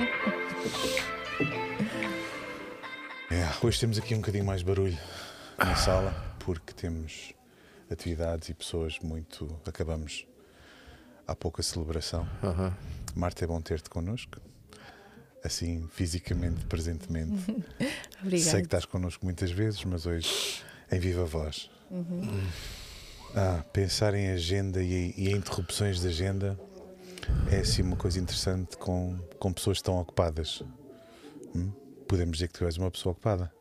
É, hoje temos aqui um bocadinho mais barulho na sala porque temos atividades e pessoas muito. Acabamos há pouco a celebração. Aham. Marta, é bom ter-te connosco, assim fisicamente, presentemente. Obrigada. Sei que estás connosco muitas vezes, mas hoje em viva voz. Ah, pensar em agenda e, e em interrupções de agenda é assim uma coisa interessante com, com pessoas tão ocupadas. Hum? Podemos dizer que tu és uma pessoa ocupada.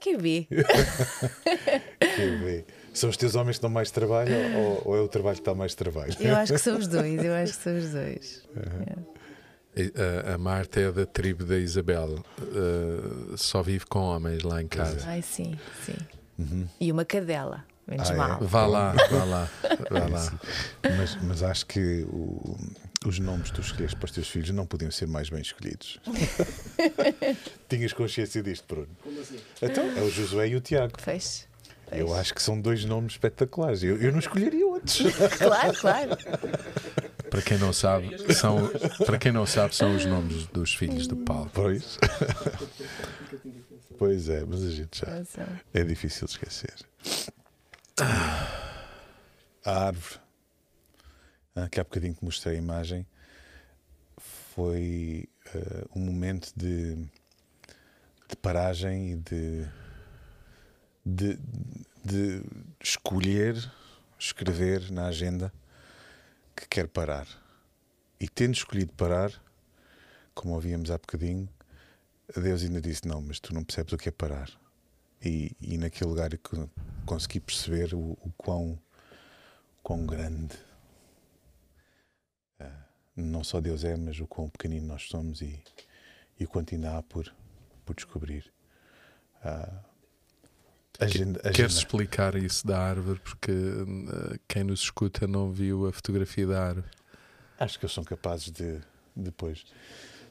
Que vi? Quer ver? São os teus homens que dão mais trabalho ou, ou é o trabalho que dá mais trabalho? Eu acho que são os dois, eu acho que são os dois. E, A, a Marta é da tribo da Isabel. Uh, só vive com homens lá em casa. Ai, sim, sim. Uhum. E uma cadela, menos Ah, é? mal. Vá lá, vá lá, vá lá. Mas, mas acho que o- os nomes que tu escolheste para os teus filhos não podiam ser mais bem escolhidos. Tinhas consciência disto, Bruno? Como assim? Então, é o Josué e o Tiago. Fez. Eu acho que são dois nomes espetaculares. Eu, eu não escolheria outros. Claro, claro. Para quem não sabe, são, para quem não sabe, são os nomes dos filhos do Paulo. Pois. Pois é, mas a gente já. Razão. É difícil de esquecer. A árvore, ah, que há bocadinho que mostrei a imagem, foi ah, um momento de, de paragem e de, de, de escolher, escrever na agenda que quer parar. E tendo escolhido parar, como ouvíamos há bocadinho, Deus ainda disse: Não, mas tu não percebes o que é parar. E, e naquele lugar é que consegui perceber o, o quão, quão grande ah, não só Deus é, mas o quão pequenino nós somos e, e o quanto ainda há por, por descobrir. Agenda, Queres explicar isso da árvore? Porque uh, quem nos escuta não viu a fotografia da árvore. Acho que eles são capazes de depois.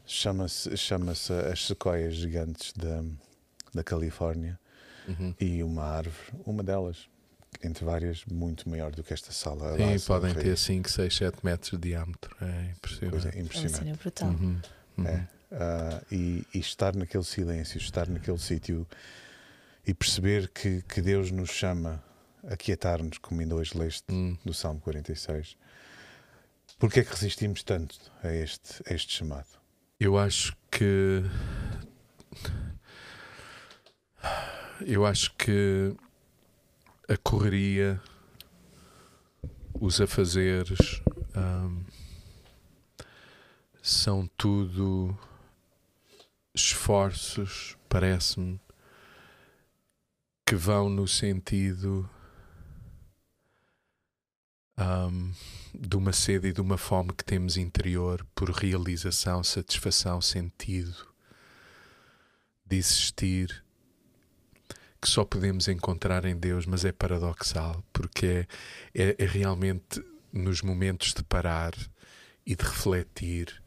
Chama-se chama as sequoias gigantes da, da Califórnia Uhum. e uma árvore, uma delas, entre várias, muito maior do que esta sala. Sim, podem ter reis. 5, 6, 7 metros de diâmetro. É Coisa impressionante. É uma impressionante. cena brutal. Uhum. Uhum. É. Ah, e, e estar naquele silêncio, estar naquele sítio e perceber que, que Deus nos chama a quietar-nos, como ainda hoje leste Hum. do Salmo 46. Porquê é que resistimos tanto a este, a este chamado? Eu acho que. Eu acho que a correria, os afazeres, hum, são tudo esforços, parece-me, que vão no sentido hum, de uma sede e de uma fome que temos interior por realização, satisfação, sentido de existir que só podemos encontrar em Deus, mas é paradoxal porque é, é, é realmente nos momentos de parar e de refletir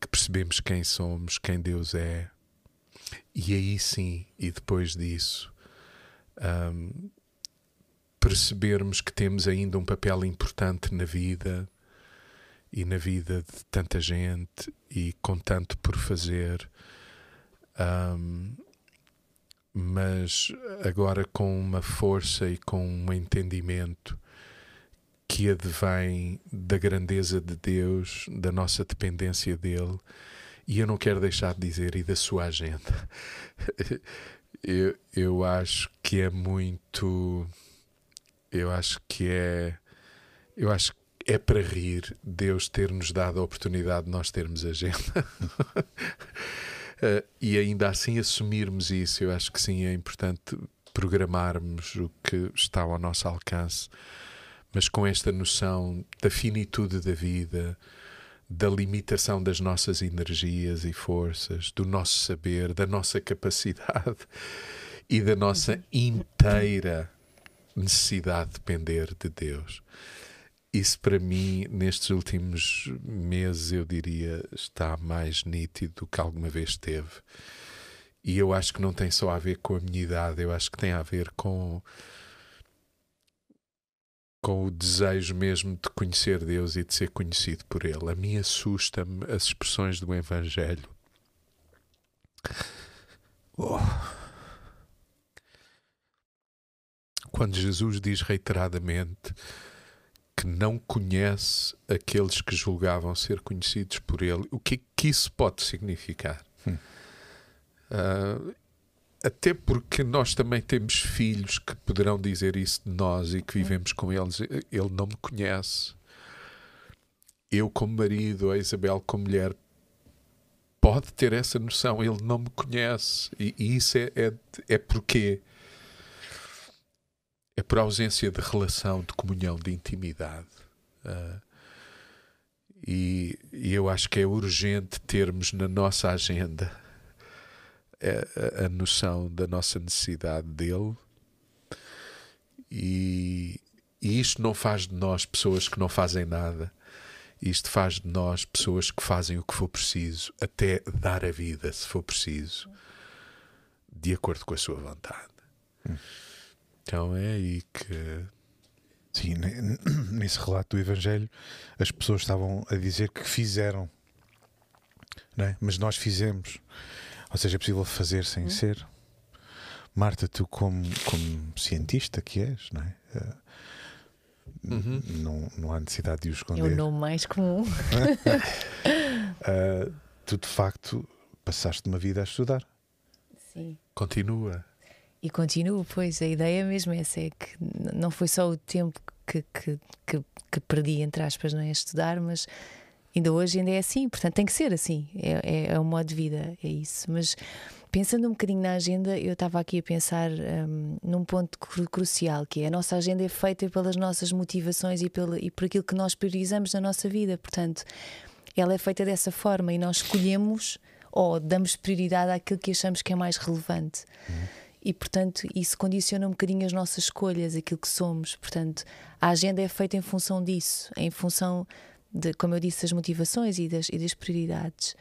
que percebemos quem somos, quem Deus é, e aí sim, e depois disso, hum, percebermos que temos ainda um papel importante na vida e na vida de tanta gente e com tanto por fazer, Ahm, mas agora com uma força e com um entendimento que advém da grandeza de Deus, da nossa dependência dele, e eu não quero deixar de dizer, e da sua agenda. eu, eu acho que é muito. Eu acho que é. Eu acho que é para rir Deus ter-nos dado a oportunidade de nós termos agenda. Eh, e ainda assim assumirmos isso. Eu acho que sim, é importante programarmos o que está ao nosso alcance, mas com esta noção da finitude da vida, da limitação das nossas energias e forças, do nosso saber, da nossa capacidade e da nossa inteira necessidade de depender de Deus. Isso para mim, nestes últimos meses, eu diria, está mais nítido do que alguma vez esteve. E eu acho que não tem só a ver com a minha idade, eu acho que tem a ver com com o desejo mesmo de conhecer Deus e de ser conhecido por Ele. A mim assusta-me as expressões do Evangelho. Oh. Quando Jesus diz reiteradamente que não conhece aqueles que julgavam ser conhecidos por Ele, o que, que isso pode significar? Hum. Uh, até porque nós também temos filhos que poderão dizer isso de nós e que vivemos com eles. Ele não me conhece. Eu, como marido, a Isabel, como mulher, pode ter essa noção. Ele não me conhece. E, e isso é, é, é porque é por ausência de relação, de comunhão, de intimidade. Uh, e, e eu acho que é urgente termos na nossa agenda a, a, noção da nossa necessidade dele e, e isto não faz de nós pessoas que não fazem nada. Isto faz de nós pessoas que fazem o que for preciso, até dar a vida, se for preciso, de acordo com a sua vontade. Hum. Então é aí que. Sim, nesse relato do Evangelho, as pessoas estavam a dizer que fizeram, é? mas nós fizemos. Ou seja, é possível fazer sem Uhum. ser. Marta, tu, como, como cientista que és, não é? Eh, Uhum. não, não há necessidade de o É o esconder. nome mais comum. Eh, tu, de facto, passaste uma vida a estudar. Sim. Continua. E continuo, pois, a ideia mesmo é essa, é que não foi só o tempo que, que, que, que perdi, entre aspas, não é? A estudar, mas ainda hoje ainda é assim, portanto tem que ser assim, é, é, é um modo de vida, é isso. Mas pensando um bocadinho na agenda, eu estava aqui a pensar hum, num ponto cru- crucial, que é a nossa agenda é feita pelas nossas motivações e, pela, e por aquilo que nós priorizamos na nossa vida, portanto, ela é feita dessa forma e nós escolhemos ou damos prioridade àquilo que achamos que é mais relevante. E, portanto, isso condiciona um bocadinho as nossas escolhas, aquilo que somos. Portanto, a agenda é feita em função disso, em função de, como eu disse, das motivações e das, e das prioridades.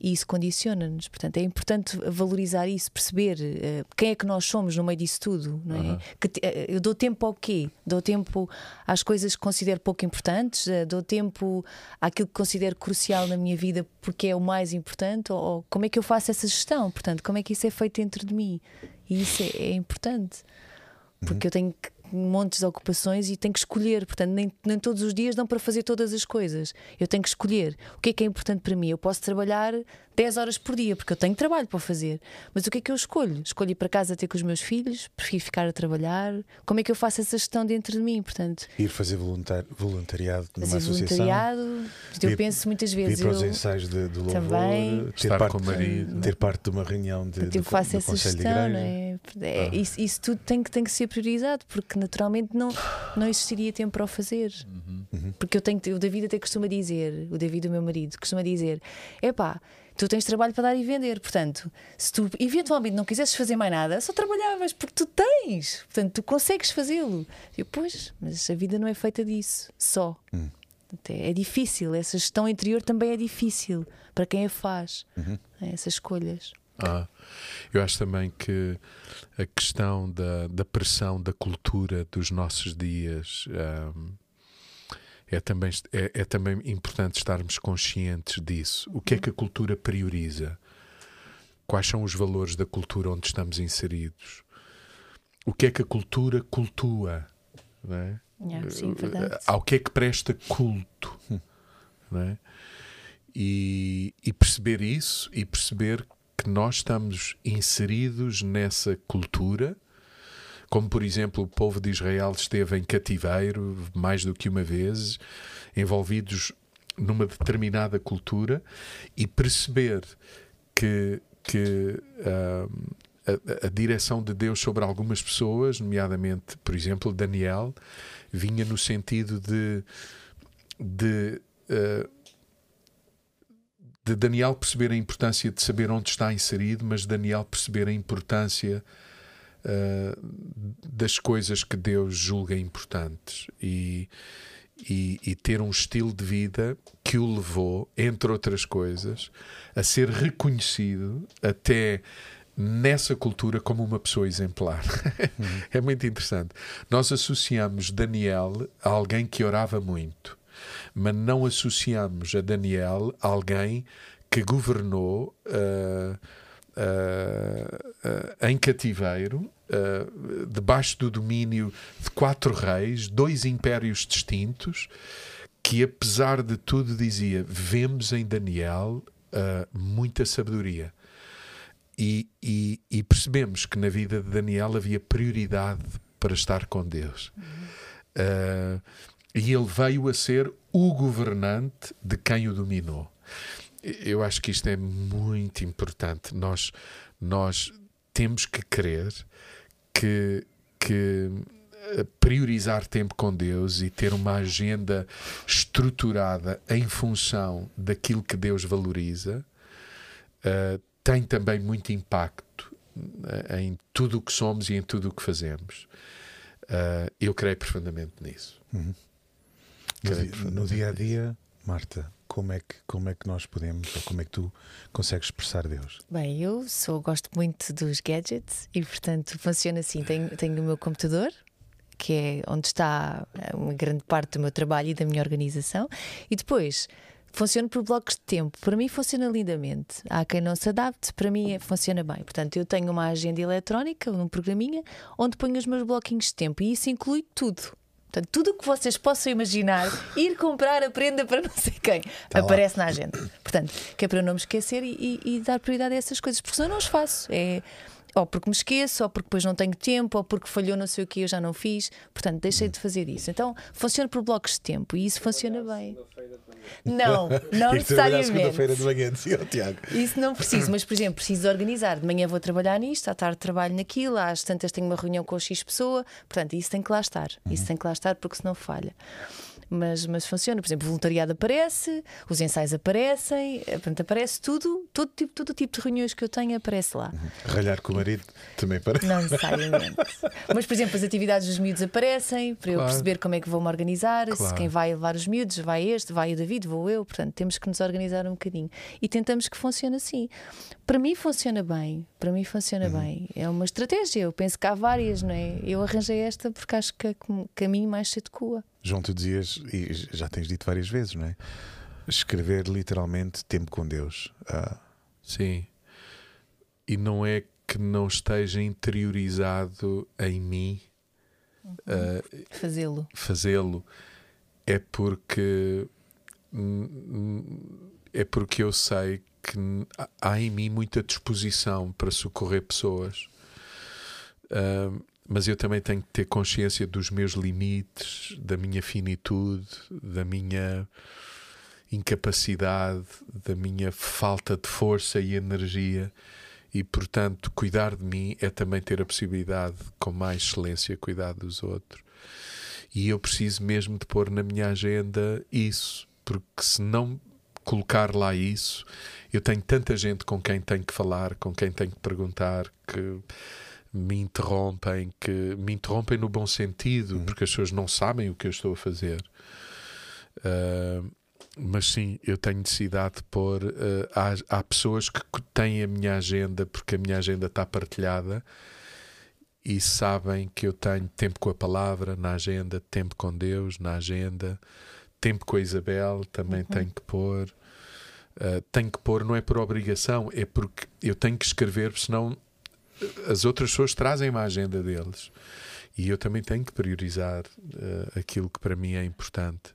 E isso condiciona-nos. Portanto, é importante valorizar isso, perceber eh, quem é que nós somos no meio disso tudo. Não é? Aham. Que eh, eu dou tempo ao quê? Dou tempo às coisas que considero pouco importantes? Eh, Dou tempo àquilo que considero crucial na minha vida porque é o mais importante? Ou, ou como é que eu faço essa gestão? Portanto, como é que isso é feito dentro de mim? E isso é, é importante. Porque eu tenho montes de ocupações e tenho que escolher. Portanto, nem, nem todos os dias dão para fazer todas as coisas. Eu tenho que escolher o que é que é importante para mim. Eu posso trabalhar 10 horas por dia, porque eu tenho trabalho para fazer. Mas o que é que eu escolho? Escolho ir para casa ter com os meus filhos? Prefiro ficar a trabalhar? Como é que eu faço essa gestão dentro de mim? Portanto, Ir fazer voluntar- voluntariado numa fazer associação. voluntariado. Eu Ir- penso muitas Ir vezes. para os eu- ensaios de, de louvor, Também. ter Estar parte, com o marido. ter parte de uma reunião de, eu faço do essa Conselho de gestão, Igreja. não é? É, Ah. isso, isso tudo tem que, tem que ser priorizado, porque naturalmente não, não existiria tempo para o fazer. Uhum. Porque eu tenho, o David até costuma dizer, o David, o meu marido, costuma dizer: epá, tu tens trabalho para dar e vender, portanto, se tu eventualmente não quisesses fazer mais nada, só trabalhavas, porque tu tens, portanto, tu consegues fazê-lo. Eu, pois, mas a vida não é feita disso, só. Hum. É difícil, essa gestão interior também é difícil para quem a faz, Uhum. né, essas escolhas. Ah, eu acho também que a questão da, da pressão da cultura dos nossos dias ahm, é, também, é, é também importante estarmos conscientes disso. O que é que a cultura prioriza? Quais são os valores da cultura onde estamos inseridos? O que é que a cultura cultua? Não é? Yeah, sim, verdade. ao que é que presta culto não é? e, e perceber isso e perceber que nós estamos inseridos nessa cultura como por exemplo o povo de Israel esteve em cativeiro mais do que uma vez envolvidos numa determinada cultura e perceber que, que a, a direção de Deus sobre algumas pessoas, nomeadamente, por exemplo, Daniel, vinha no sentido de, de, uh, de Daniel perceber a importância de saber onde está inserido, mas Daniel perceber a importância uh, das coisas que Deus julga importantes e, e, e ter um estilo de vida que o levou, entre outras coisas, a ser reconhecido até nessa cultura como uma pessoa exemplar. Uhum. é muito interessante. Nós associamos Daniel a alguém que orava muito, mas não associamos a Daniel a alguém que governou uh, uh, uh, em cativeiro, debaixo do domínio de quatro reis, dois impérios distintos, que apesar de tudo dizia: vemos em Daniel muita sabedoria. E, e, e, percebemos que na vida de Daniel havia prioridade para estar com Deus. Uhum. e ele veio a ser o governante de quem o dominou eu acho que isto é muito importante. Nós, nós temos que crer que, que eh, priorizar tempo com Deus e ter uma agenda estruturada em função daquilo que Deus valoriza uh, tem também muito impacto uh, em tudo o que somos e em tudo o que fazemos. Uh, eu creio profundamente nisso. Uhum. No, dia, no dia a dia, Marta, como é que como é que nós podemos ou como é que tu consegues expressar Deus? Bem, eu sou gosto muito dos gadgets e portanto funciona assim. Tenho, tenho o meu computador que é onde está uma grande parte do meu trabalho e da minha organização e depois funciona por blocos de tempo. Para mim funciona lindamente. Há quem não se adapte, para mim é, funciona bem. Portanto, eu tenho uma agenda eletrónica, um programinha, onde ponho os meus bloquinhos de tempo e isso inclui tudo. Portanto, tudo o que vocês possam imaginar, ir comprar a prenda para não sei quem, tá aparece lá. na agenda. Portanto, que é para eu não me esquecer e, e, e, dar prioridade a essas coisas, porque senão eu não os faço. É, ou porque me esqueço, ou porque depois não tenho tempo, ou porque falhou não sei o que eu já não fiz. Portanto, deixei de fazer isso. Então, funciona por blocos de tempo e isso funciona bem. Não, não necessariamente. segunda-feira de manhã, Tiago. Isso não preciso, mas por exemplo, preciso organizar. De manhã vou trabalhar nisto, à tarde trabalho naquilo, às tantas tenho uma reunião com X pessoa. Portanto, isso tem que lá estar. Isso uhum. tem que lá estar porque senão falha mas, mas funciona. Por exemplo, o voluntariado aparece, os ensaios aparecem, eh, portanto, aparece tudo, todo tipo, todo tipo de reuniões que eu tenho aparece lá. Uhum. Ralhar com o marido também aparece. Não necessariamente. mas, por exemplo, as atividades dos miúdos aparecem para claro. eu perceber como é que vou me organizar, claro. se quem vai levar os miúdos, vai este, vai o David, vou eu. Portanto, temos que nos organizar um bocadinho. E tentamos que funcione assim. Para mim funciona bem, para mim funciona uhum. bem. É uma estratégia, eu penso que há várias, não é? Eu arranjei esta porque acho que é caminho mais se adequa. João, tu dizias, e já tens dito várias vezes, não é? Escrever literalmente tempo com Deus. Ah. Sim. E não é que não esteja interiorizado em mim uhum. uh, fazê-lo. Fazê-lo. É porque é porque eu sei que há em mim muita disposição para socorrer pessoas. Uh, mas eu também tenho que ter consciência dos meus limites, da minha finitude, da minha incapacidade, da minha falta de força e energia. E, portanto, cuidar de mim é também ter a possibilidade, com mais excelência, cuidar dos outros. E eu preciso mesmo de pôr na minha agenda isso, porque se não colocar lá isso, eu tenho tanta gente com quem tenho que falar, com quem tenho que perguntar, que me interrompem, que me interrompem no bom sentido, uhum. porque as pessoas não sabem o que eu estou a fazer. Uh, mas sim, eu tenho necessidade de pôr. Uh, há, há, pessoas que têm a minha agenda porque a minha agenda está partilhada e sabem que eu tenho tempo com a palavra na agenda, tempo com Deus na agenda, tempo com a Isabel também uhum. tenho que pôr. Uh, tenho que pôr, não é por obrigação, é porque eu tenho que escrever, senão as outras pessoas trazem uma agenda deles e eu também tenho que priorizar uh, aquilo que para mim é importante.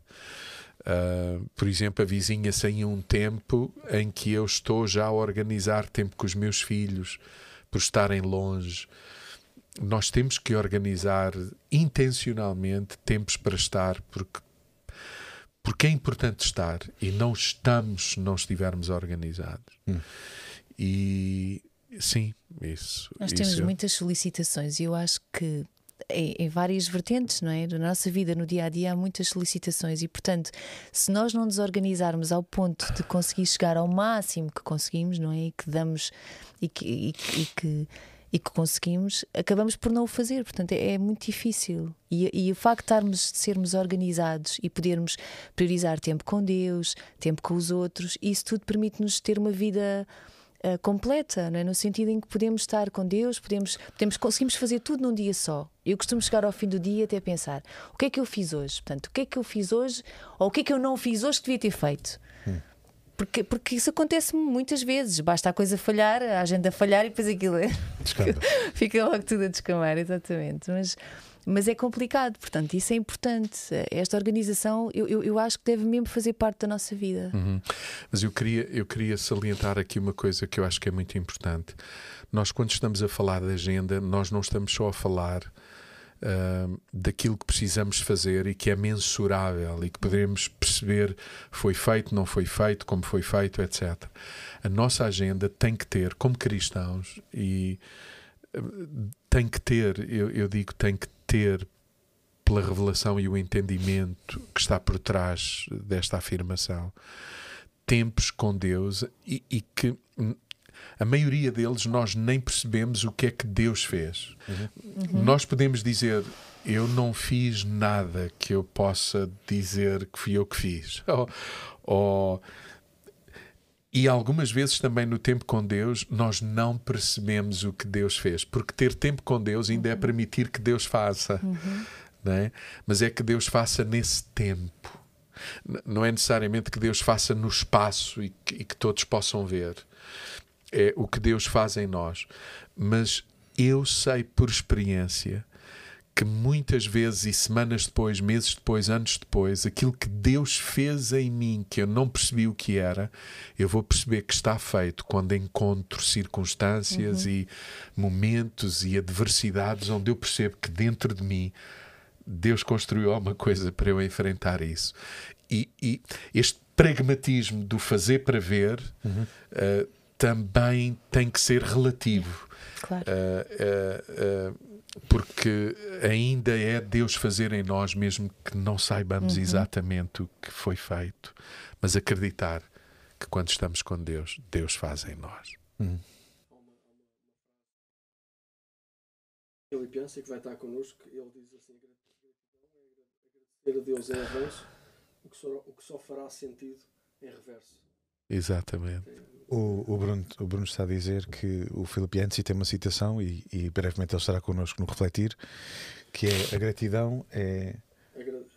Uh, por exemplo, a vizinha sem um tempo em que eu estou já a organizar tempo com os meus filhos por estarem longe. Nós temos que organizar intencionalmente tempos para estar, porque, porque é importante estar e não estamos se não estivermos organizados. Hum. E sim, isso. Nós temos isso. muitas solicitações e eu acho que em, em, várias vertentes, não é? Na nossa vida, no dia a dia, há muitas solicitações e, portanto, se nós não nos organizarmos ao ponto de conseguir chegar ao máximo que conseguimos, não é? E que damos e que, e, e que, e que conseguimos, acabamos por não o fazer. Portanto, é, é muito difícil. E, e, o facto de, estarmos, de sermos organizados e podermos priorizar tempo com Deus, tempo com os outros, isso tudo permite-nos ter uma vida uh, completa, é? no sentido em que podemos estar com Deus, podemos, podemos, conseguimos fazer tudo num dia só. Eu costumo chegar ao fim do dia até pensar: o que é que eu fiz hoje? Portanto, o que é que eu fiz hoje ou o que é que eu não fiz hoje que devia ter feito? Porque, porque isso acontece muitas vezes. Basta a coisa falhar, a agenda falhar e depois aquilo é. fica logo tudo a descamar, exatamente. Mas mas é complicado, portanto, isso é importante. Esta organização, eu, eu, eu acho que deve mesmo fazer parte da nossa vida. Uhum. Mas eu queria, eu queria salientar aqui uma coisa que eu acho que é muito importante. Nós, quando estamos a falar da agenda, nós não estamos só a falar uh, daquilo que precisamos fazer e que é mensurável e que podemos perceber foi feito, não foi feito, como foi feito, etc. A nossa agenda tem que ter, como cristãos, e tem que ter, eu, eu digo, tem que ter pela revelação e o entendimento que está por trás desta afirmação tempos com Deus e, e, que a maioria deles nós nem percebemos o que é que Deus fez. Uhum. Nós podemos dizer eu não fiz nada que eu possa dizer que fui eu que fiz. Ou, ou e algumas vezes também no tempo com Deus nós não percebemos o que Deus fez, porque ter tempo com Deus ainda é uhum. permitir que Deus faça, uhum. não é? mas é que Deus faça nesse tempo. Não é necessariamente que Deus faça no espaço e que, e que todos possam ver. É o que Deus faz em nós. Mas eu sei por experiência que muitas vezes e semanas depois, meses depois, anos depois, aquilo que Deus fez em mim, que eu não percebi o que era, eu vou perceber que está feito quando encontro circunstâncias uhum. e momentos e adversidades onde eu percebo que dentro de mim Deus construiu alguma coisa para eu enfrentar isso. E, e este pragmatismo do fazer para ver uhum. uh, também tem que ser relativo. Claro. Uh, uh, porque ainda é Deus fazer em nós, mesmo que não saibamos uhum. exatamente o que foi feito, mas acreditar que quando estamos com Deus, Deus faz em nós. Uhum. Filipense, que vai estar connosco, ele diz assim: agradecer a Deus em avanço, o que, só, o que só fará sentido em reverso. Exatamente. O, o, Bruno, o Bruno está a dizer que o Filipe Yancy tem uma citação e, e, brevemente ele estará connosco no Refletir, que é a gratidão é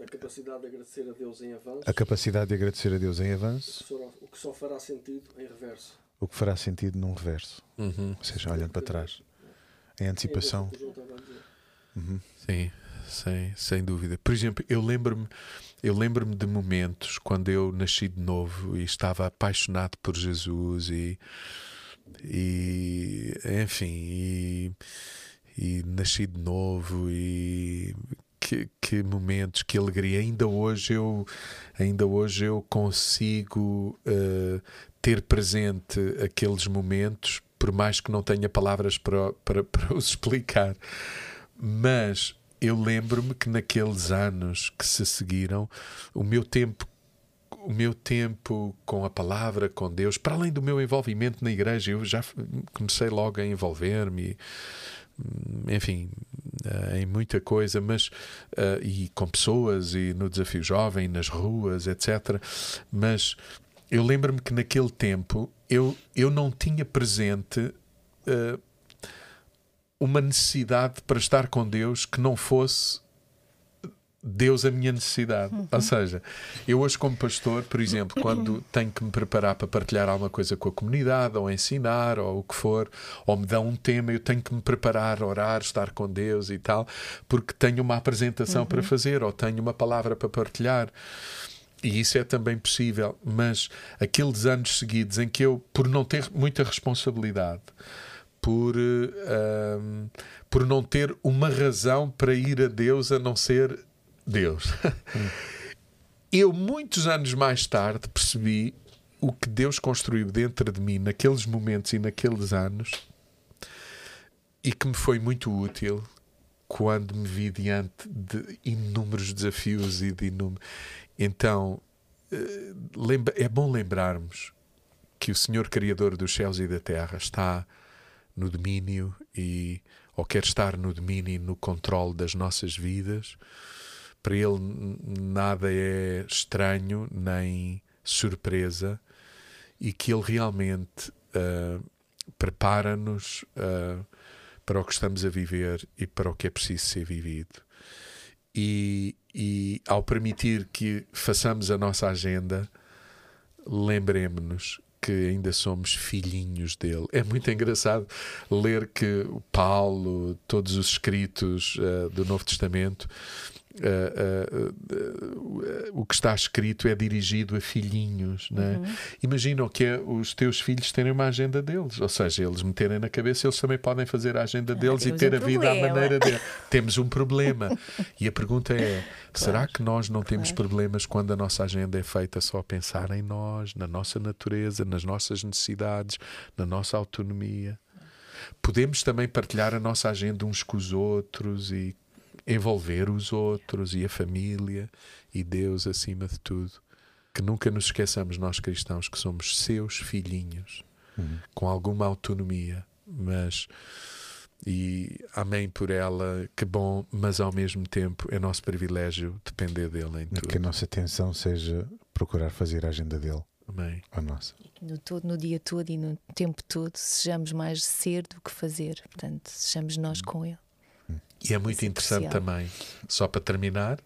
a capacidade de agradecer a Deus em avanço. A capacidade de agradecer a Deus em avanço. O que só, o que só fará sentido em reverso. O que fará sentido num reverso. Uhum. Ou seja, olhando para trás. Em antecipação. Uhum. Sim, sem, sem dúvida. Por exemplo, eu lembro-me eu lembro-me de momentos quando eu nasci de novo e estava apaixonado por Jesus e, e enfim, e, e nasci de novo e que, que, momentos, que alegria. Ainda hoje eu, ainda hoje eu consigo uh, ter presente aqueles momentos, por mais que não tenha palavras para, para, para os explicar. Mas eu lembro-me que naqueles anos que se seguiram, o meu tempo o meu tempo com a palavra, com Deus, para além do meu envolvimento na igreja, eu já comecei logo a envolver-me, enfim, eh, em muita coisa, mas uh, e com pessoas e no desafio jovem, nas ruas, etc. Mas eu lembro-me que naquele tempo eu, eu não tinha presente uh, uma necessidade para estar com Deus que não fosse Deus a minha necessidade. Uhum. Ou seja, eu hoje, como pastor, por exemplo, quando tenho que me preparar para partilhar alguma coisa com a comunidade, ou ensinar, ou o que for, ou me dão um tema, eu tenho que me preparar, orar, estar com Deus e tal, porque tenho uma apresentação uhum. para fazer, ou tenho uma palavra para partilhar. E isso é também possível, mas aqueles anos seguidos em que eu, por não ter muita responsabilidade, por, uh, por não ter uma razão para ir a Deus a não ser Deus. Eu, muitos anos mais tarde, percebi o que Deus construiu dentro de mim naqueles momentos e naqueles anos e que me foi muito útil quando me vi diante de inúmeros desafios e de inúmeros. Então, eh, é bom lembrarmos que o Senhor Criador dos céus e da terra está no domínio e ou quer estar no domínio e no controle das nossas vidas. Para ele nada é estranho nem surpresa e que ele realmente uh, prepara-nos uh, para o que estamos a viver e para o que é preciso ser vivido. E, e ao permitir que façamos a nossa agenda, lembremos-nos que ainda somos filhinhos dele. É muito engraçado ler que Paulo, todos os escritos uh, do Novo Testamento, Uh, uh, o que está escrito é dirigido a filhinhos. Né? Uhum. Imagina o que é os teus filhos terem uma agenda deles, ou seja, eles meterem na cabeça, eles também podem fazer a agenda ah, deles e ter um a vida à maneira deles. temos um problema. E a pergunta é: claro. será que nós não temos claro. problemas quando a nossa agenda é feita só a pensar em nós, na nossa natureza, nas nossas necessidades, na nossa autonomia? Podemos também partilhar a nossa agenda uns com os outros e envolver os outros e a família e Deus acima de tudo. Que nunca nos esqueçamos, nós cristãos, que somos seus filhinhos, uhum. com alguma autonomia, mas. E amém por ela, que bom, mas ao mesmo tempo é nosso privilégio depender dele em tudo. Que a nossa atenção seja procurar fazer a agenda dele. Amém. A nossa. No, todo, no dia todo e no tempo todo, sejamos mais ser do que fazer. Portanto, sejamos nós uhum. com ele. E é muito interessante também, só para terminar,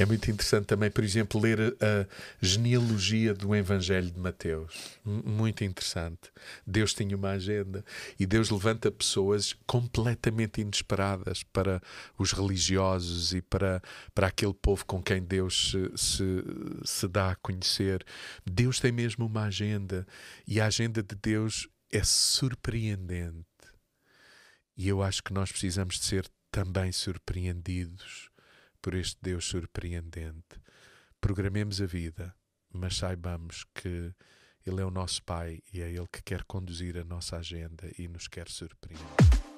é muito interessante também, por exemplo, ler a genealogia do Evangelho de Mateus. Muito interessante. Deus tinha uma agenda e Deus levanta pessoas completamente inesperadas para os religiosos e para, para aquele povo com quem Deus se, se, se dá a conhecer. Deus tem mesmo uma agenda e a agenda de Deus é surpreendente. E eu acho que nós precisamos de ser também surpreendidos por este Deus surpreendente. Programemos a vida, mas saibamos que Ele é o nosso Pai e é Ele que quer conduzir a nossa agenda e nos quer surpreender.